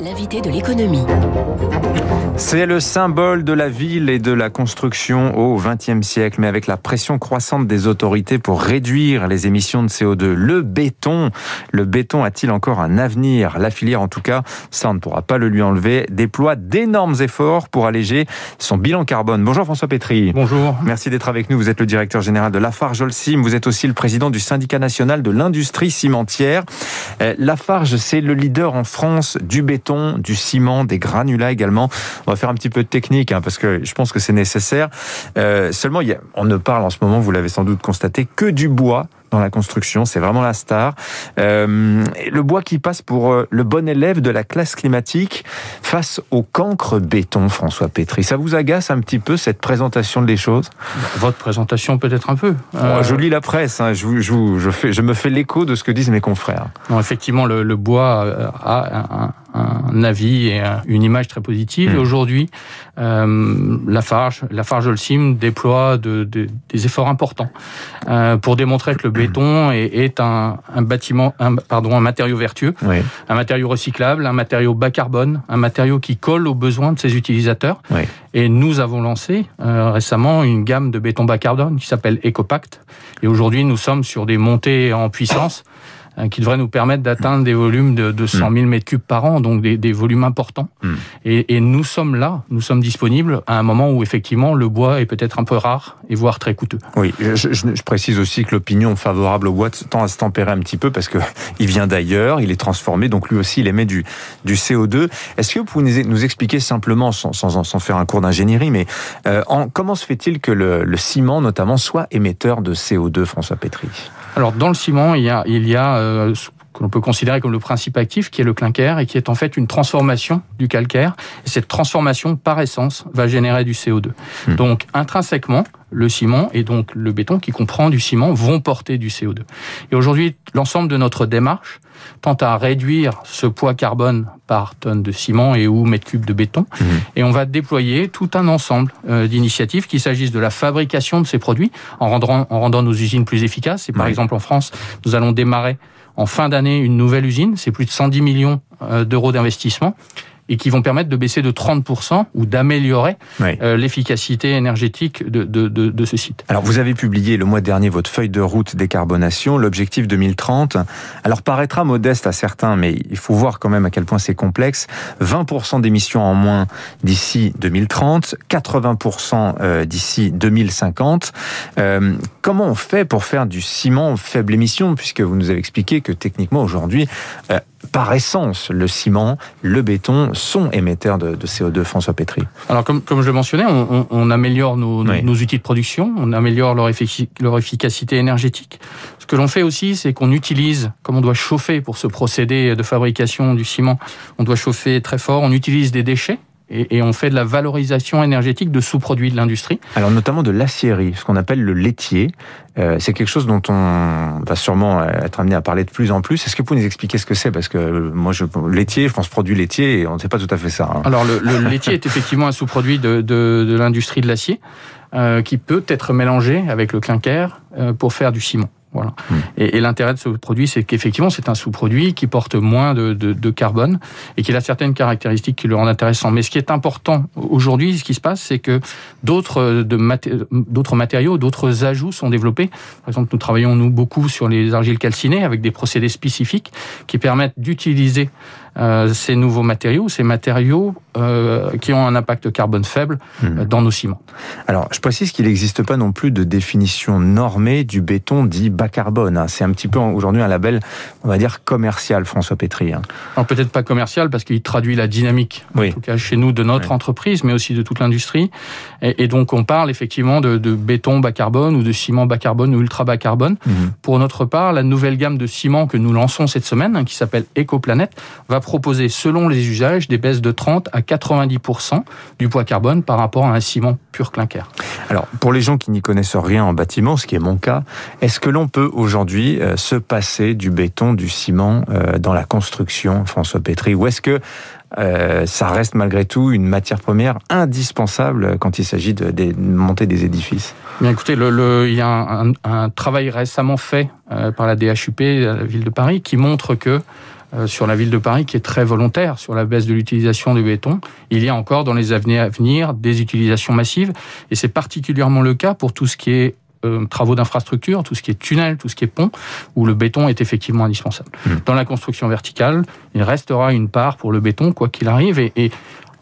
L'invité de l'économie. C'est le symbole de la ville et de la construction au XXe siècle, mais avec la pression croissante des autorités pour réduire les émissions de CO2. Le béton, le béton a-t-il encore un avenir? La filière, en tout cas, ça on ne pourra pas le lui enlever, déploie d'énormes efforts pour alléger son bilan carbone. Bonjour François Pétry. Bonjour. Merci d'être avec nous. Vous êtes le directeur général de Lafarge Holcim. Vous êtes aussi le président du syndicat national de l'industrie cimentière. Euh, Lafarge, c'est le leader en France du béton, du ciment, des granulats également. On va faire un petit peu de technique hein, parce que je pense que c'est nécessaire. Euh, seulement, on ne parle en ce moment, vous l'avez sans doute constaté, que du bois dans la construction. C'est vraiment la star. Euh, le bois qui passe pour euh, le bon élève de la classe climatique face au cancre béton, François Pétry. Ça vous agace un petit peu cette présentation des choses? Votre présentation peut-être un peu. Euh... Je lis la presse. Hein. Je, je, je, fais, je me fais l'écho de ce que disent mes confrères. Non, effectivement, le, le bois a un, un avis et une image très positive. Mmh. Aujourd'hui, euh, Lafarge, Lafarge Holcim déploie de, de, des efforts importants euh, pour démontrer que le béton est, est un, un, bâtiment, un, pardon, un matériau vertueux, oui. un matériau recyclable, un matériau bas carbone, un matériau qui colle aux besoins de ses utilisateurs. Oui. Et nous avons lancé euh, récemment une gamme de béton bas carbone qui s'appelle EcoPact. Et aujourd'hui, nous sommes sur des montées en puissance qui devrait nous permettre d'atteindre des volumes de, de 100 000 mètres cubes par an, donc des, des volumes importants. Mm. Et, et, nous sommes là, nous sommes disponibles à un moment où effectivement le bois est peut-être un peu rare et voire très coûteux. Oui, je, je, je précise aussi que l'opinion favorable au bois tend à se tempérer un petit peu parce que il vient d'ailleurs, il est transformé, donc lui aussi il émet du, du CO2. Est-ce que vous pouvez nous expliquer simplement, sans, sans, sans faire un cours d'ingénierie, mais euh, en, comment se fait-il que le, le ciment notamment soit émetteur de CO2, François Pétry alors dans le ciment, il y a, il y a euh, que l'on peut considérer comme le principe actif, qui est le clinker, et qui est en fait une transformation du calcaire. Et cette transformation, par essence, va générer du CO2. Mmh. Donc intrinsèquement, le ciment et donc le béton qui comprend du ciment vont porter du CO2. Et aujourd'hui, l'ensemble de notre démarche tend à réduire ce poids carbone par tonne de ciment et ou mètre cube de béton. Mmh. Et on va déployer tout un ensemble euh, d'initiatives, qu'il s'agisse de la fabrication de ces produits, en rendant, en rendant nos usines plus efficaces. Et par exemple, en France, nous allons démarrer en fin d'année une nouvelle usine. C'est plus de 110 millions euh, d'euros d'investissement et qui vont permettre de baisser de 30% ou d'améliorer Oui. euh, l'efficacité énergétique de, de, de, de ce site. Alors, vous avez publié le mois dernier votre feuille de route décarbonation, l'objectif 2030. Alors, paraîtra modeste à certains, mais il faut voir quand même à quel point c'est complexe. 20% d'émissions en moins d'ici 2030, 80% euh, d'ici 2050. Euh, comment on fait pour faire du ciment faible émission, puisque vous nous avez expliqué que techniquement aujourd'hui, euh, par essence, le ciment, le béton sont émetteurs de, de CO2, François Pétry. Alors, comme, comme je le mentionnais, on, on, on améliore nos, Oui. nos outils de production, on améliore leur, effic- leur efficacité énergétique. Ce que l'on fait aussi, c'est qu'on utilise, comme on doit chauffer pour ce procédé de fabrication du ciment, on doit chauffer très fort, on utilise des déchets et, et on fait de la valorisation énergétique de sous-produits de l'industrie. Alors notamment de l'acierie, ce qu'on appelle le laitier. Euh, c'est quelque chose dont on va sûrement être amené à parler de plus en plus. Est-ce que vous pouvez nous expliquer ce que c'est? Parce que euh, moi, je, laitier, je pense produit laitier, et on ne sait pas tout à fait ça. hein. Alors, le, le laitier est effectivement un sous-produit de, de, de l'industrie de l'acier euh, qui peut être mélangé avec le clinker euh, pour faire du ciment. Voilà. Mm. Et, et l'intérêt de ce produit, c'est qu'effectivement, c'est un sous-produit qui porte moins de, de, de carbone et qui a certaines caractéristiques qui le rendent intéressant. Mais ce qui est important aujourd'hui, ce qui se passe, c'est que d'autres maté d'autres matériaux, d'autres ajouts sont développés. Par exemple, nous travaillons nous beaucoup sur les argiles calcinées avec des procédés spécifiques qui permettent d'utiliser euh, ces nouveaux matériaux, ces matériaux euh, qui ont un impact carbone faible Mmh. euh, dans nos ciments. Alors, je précise qu'il n'existe pas non plus de définition normée du béton dit bas carbone. hein. C'est un petit peu aujourd'hui un label, on va dire, commercial, François Pétry. hein. Alors peut-être pas commercial parce qu'il traduit la dynamique, Oui. en tout cas chez nous, de notre Oui. entreprise, mais aussi de toute l'industrie. Et, et donc on parle effectivement de, de béton bas carbone ou de ciment bas carbone ou ultra bas carbone. Mhm. Pour notre part, la nouvelle gamme de ciment que nous lançons cette semaine, hein, qui s'appelle EcoPlanet, va proposer, selon les usages, des baisses de 30 à 90% du poids carbone par rapport à un ciment pur clinker. Alors, pour les gens qui n'y connaissent rien en bâtiment, ce qui est mon cas, est-ce que l'on peut aujourd'hui euh, se passer du béton, du ciment euh, dans la construction, François Pétry Ou est-ce que euh, ça reste malgré tout une matière première indispensable quand il s'agit de, monter des édifices? Bien écoutez, il y a un, travail récemment fait par la DHUP, la ville de Paris, qui montre que sur la ville de Paris qui est très volontaire sur la baisse de l'utilisation du béton. Il y a encore dans les années à venir des utilisations massives et c'est particulièrement le cas pour tout ce qui est euh, travaux d'infrastructure, tout ce qui est tunnel, tout ce qui est pont, où le béton est effectivement indispensable. Mmh. Dans la construction verticale, il restera une part pour le béton, quoi qu'il arrive, et, et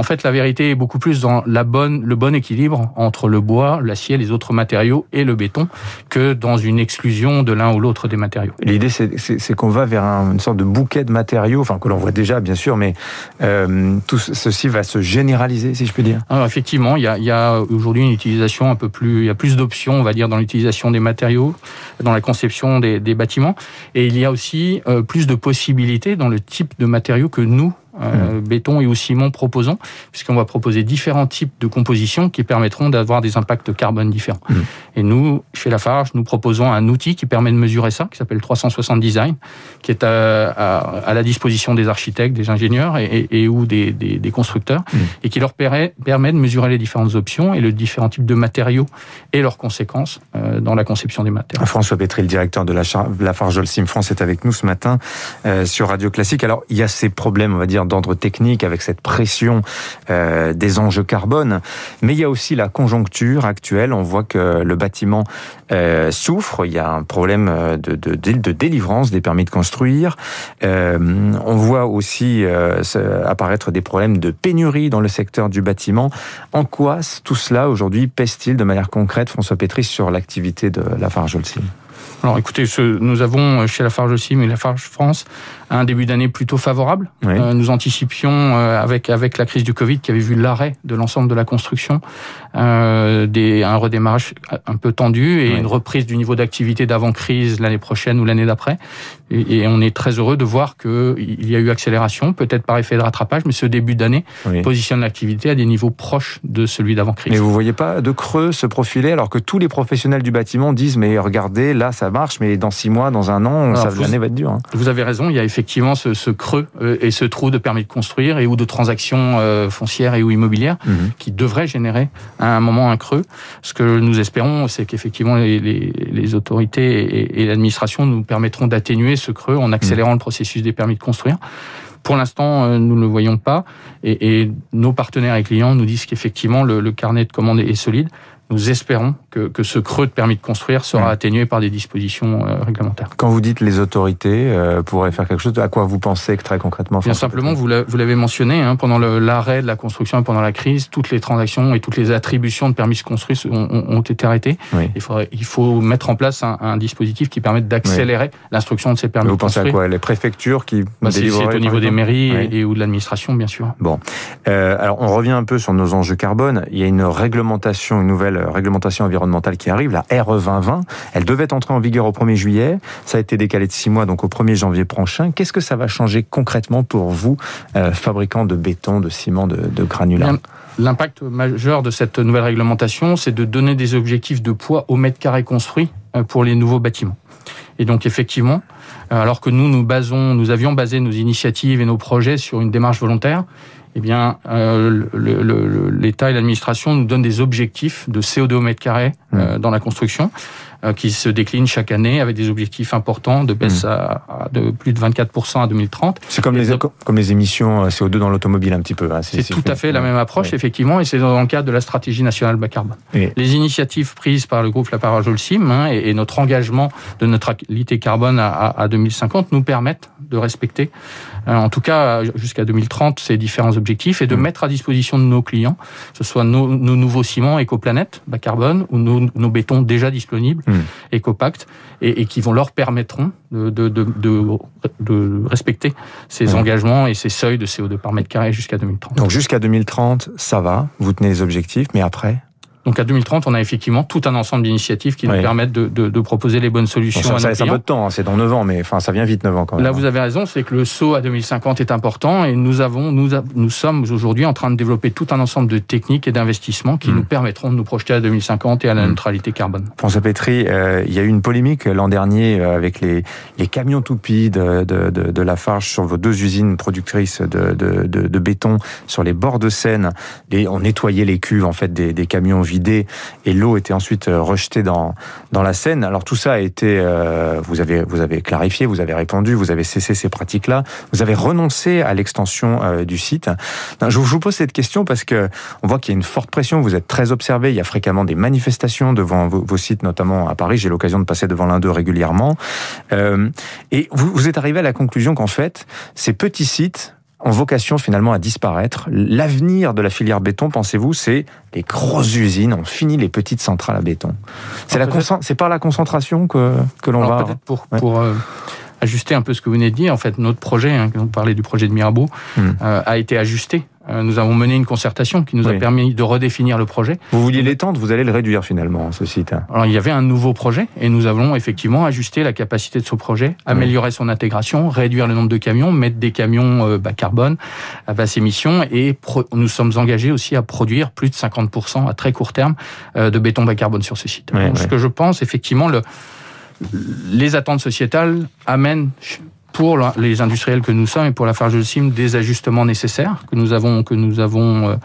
en fait, la vérité est beaucoup plus dans la bonne, le bon équilibre entre le bois, l'acier, les autres matériaux et le béton que dans une exclusion de l'un ou l'autre des matériaux. L'idée, c'est qu'on va vers une sorte de bouquet de matériaux, enfin que l'on voit déjà, bien sûr, mais euh, tout ceci va se généraliser, si je puis dire. Alors, effectivement, il y a, aujourd'hui une utilisation un peu plus, il y a plus d'options, on va dire, dans l'utilisation des matériaux, dans la conception des, des, bâtiments, et il y a aussi euh, plus de possibilités dans le type de matériaux que nous euh, mmh. béton et au ciment proposons, puisqu'on va proposer différents types de compositions qui permettront d'avoir des impacts carbone différents. Mmh. Et nous, chez Lafarge, nous proposons un outil qui permet de mesurer ça, qui s'appelle 360 Design, qui est à, à, à, la disposition des architectes, des ingénieurs et, et, ou des, des, des constructeurs, mmh. et qui leur permet, permet de mesurer les différentes options et le différents types de matériaux et leurs conséquences euh, dans la conception des matériaux. François Pétry, le directeur de la Lafarge Holcim France, est avec nous ce matin euh, sur Radio Classique. Alors, il y a ces problèmes, on va dire, d'ordre technique avec cette pression euh, des enjeux carbone, mais il y a aussi la conjoncture actuelle. On voit que le bâtiment euh, souffre. Il y a un problème euh, de, de, de, délivrance des permis de construire. On voit aussi apparaître des problèmes de pénurie dans le secteur du bâtiment. En quoi tout cela aujourd'hui pèse-t-il de manière concrète, François Pétris, sur l'activité de la Farge alors écoutez, ce, nous avons chez Lafarge aussi, mais Lafarge France, un début d'année plutôt favorable. Oui. Euh, nous anticipions euh, avec avec la crise du Covid qui avait vu l'arrêt de l'ensemble de la construction, euh, des, un redémarrage un peu tendu et oui. une reprise du niveau d'activité d'avant crise l'année prochaine ou l'année d'après. Et, et, on est très heureux de voir que il y a eu accélération, peut-être par effet de rattrapage, mais ce début d'année oui. positionne l'activité à des niveaux proches de celui d'avant crise. Mais vous voyez pas de creux se profiler alors que tous les professionnels du bâtiment disent mais regardez là ça marche, mais dans six mois, dans un an, l'année va être dure. Hein. Vous avez raison, il y a effectivement ce, ce, creux euh, et ce trou de permis de construire et ou de transactions euh, foncières et ou immobilières mmh. qui devraient générer à un moment un creux. Ce que nous espérons, c'est qu'effectivement les, les, les, autorités et, et l'administration nous permettront d'atténuer ce creux en accélérant mmh. le processus des permis de construire. Pour l'instant, euh, nous ne le voyons pas et, et, nos partenaires et clients nous disent qu'effectivement le, le carnet de commandes est solide nous espérons que, que, ce creux de permis de construire sera atténué par des dispositions euh, réglementaires. Quand vous dites les autorités euh, pourraient faire quelque chose, à quoi vous pensez que très concrètement Bien simplement, vous l'avez mentionné, hein, pendant l'arrêt de la construction et pendant la crise, toutes les transactions et toutes les attributions de permis de construire ont, ont été arrêtées. Oui. Il, faudrait, il faut mettre en place un, un dispositif qui permette d'accélérer oui. l'instruction de ces permis Mais vous de construire. Vous pensez à quoi Les préfectures qui bah, C'est au niveau des mairies oui. et, et, ou de l'administration, bien sûr. Bon. Euh, alors, on revient un peu sur nos enjeux carbone. Il y a une réglementation, une nouvelle réglementation environnementale qui arrive, la RE 2020. Elle devait entrer en vigueur au 1er juillet. Ça a été décalé de six mois, donc au 1er janvier prochain. Qu'est-ce que ça va changer concrètement pour vous, euh, fabricants de béton, de ciment, de, de granulat L'impact majeur de cette nouvelle réglementation, c'est de donner des objectifs de poids au mètre carré construit euh, pour les nouveaux bâtiments. Et donc effectivement, euh, alors que nous nous basons, nous avions basé nos initiatives et nos projets sur une démarche volontaire, eh bien, euh, l'État et l'administration nous donnent des objectifs de CO2 au mètre carré euh, dans la construction. Euh, qui se décline chaque année avec des objectifs importants de baisse mmh. à, à, de plus de 24% à 2030. C'est comme, les, comme les émissions euh, CO2 dans l'automobile un petit peu. Hein, c'est tout à fait la même approche, ouais. effectivement, et c'est dans le cadre de la stratégie nationale bas carbone. Les initiatives prises par le groupe La Parole Holcim hein, et, et, notre engagement de neutralité carbone à, à, à 2050 nous permettent de respecter, euh, en tout cas jusqu'à 2030, ces différents objectifs et de mmh. mettre à disposition de nos clients, que ce soit nos, nos nouveaux ciments écoplanète bas carbone ou nos, nos bétons déjà disponibles mmh. EcoPact, et, et, qui vont leur permettront de, de, de, de respecter ces mmh. engagements et ces seuils de CO2 par mètre carré jusqu'à 2030. Donc jusqu'à 2030, ça va, vous tenez les objectifs, mais après donc à 2030, on a effectivement tout un ensemble d'initiatives qui oui. nous permettent de, de, de, proposer les bonnes solutions. Bon, ça, à ça laisse un peu de temps, hein, c'est dans 9 ans, mais enfin ça vient vite 9 ans quand même. Là, vous avez raison, c'est que le saut à 2050 est important et nous avons, nous, nous sommes aujourd'hui en train de développer tout un ensemble de techniques et d'investissements qui mmh. nous permettront de nous projeter à 2050 et à la mmh. neutralité carbone. François Pétry, euh, il y a eu une polémique l'an dernier euh, avec les, les camions toupies de, de, de, Lafarge sur vos deux usines productrices de, de, de, béton sur les bords de Seine. Et on nettoyait les cuves en fait des, des camions vidé et l'eau était ensuite rejetée dans, dans la Seine. Alors tout ça a été, vous, avez, vous avez clarifié, vous avez répondu, vous avez cessé ces pratiques-là, vous avez renoncé à l'extension du site. Je vous pose cette question parce que on voit qu'il y a une forte pression, vous êtes très observé, il y a fréquemment des manifestations devant vos, sites, notamment à Paris, j'ai l'occasion de passer devant l'un d'eux régulièrement. et vous êtes arrivé à la conclusion qu'en fait, ces petits sites ont vocation finalement à disparaître. L'avenir de la filière béton, pensez-vous, c'est les grosses usines. On finit les petites centrales à béton. C'est la c'est par la concentration que que l'on va. Peut-être pour pour euh, ajuster un peu ce que vous venez de dire. En fait, notre projet, hein, on parlait du projet de Mirabeau, hmm. euh, a été ajusté euh, nous avons mené une concertation qui nous a permis de redéfinir le projet. Vous vouliez l'étendre, vous allez le réduire finalement, ce site. Alors il y avait un nouveau projet et nous avons effectivement ajusté la capacité de ce projet, améliorer son intégration, réduire le nombre de camions, mettre des camions euh, bas carbone, à basse émission et nous sommes engagés aussi à produire plus de 50% à très court terme euh, de béton bas carbone sur ce site. Donc, ce que je pense effectivement, le, les attentes sociétales amènent pour les industriels que nous sommes et pour la Sim des ajustements nécessaires que nous avons que nous avons euh,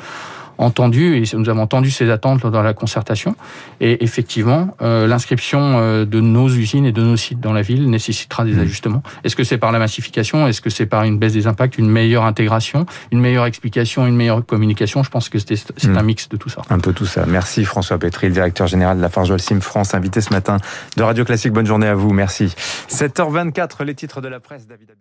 entendu, et nous avons entendu ces attentes dans la concertation. Et effectivement, euh, l'inscription euh, de nos usines et de nos sites dans la ville nécessitera des mmh. ajustements. Est-ce que c'est par la massification? Est-ce que c'est par une baisse des impacts, une meilleure intégration, une meilleure explication, une meilleure communication? Je pense que c'est mmh. un mix de tout ça. Un peu tout ça. Merci François Pétri, le directeur général de la Forge Sim France, invité ce matin de Radio Classique. Bonne journée à vous. Merci. 7h24, les titres de la presse, David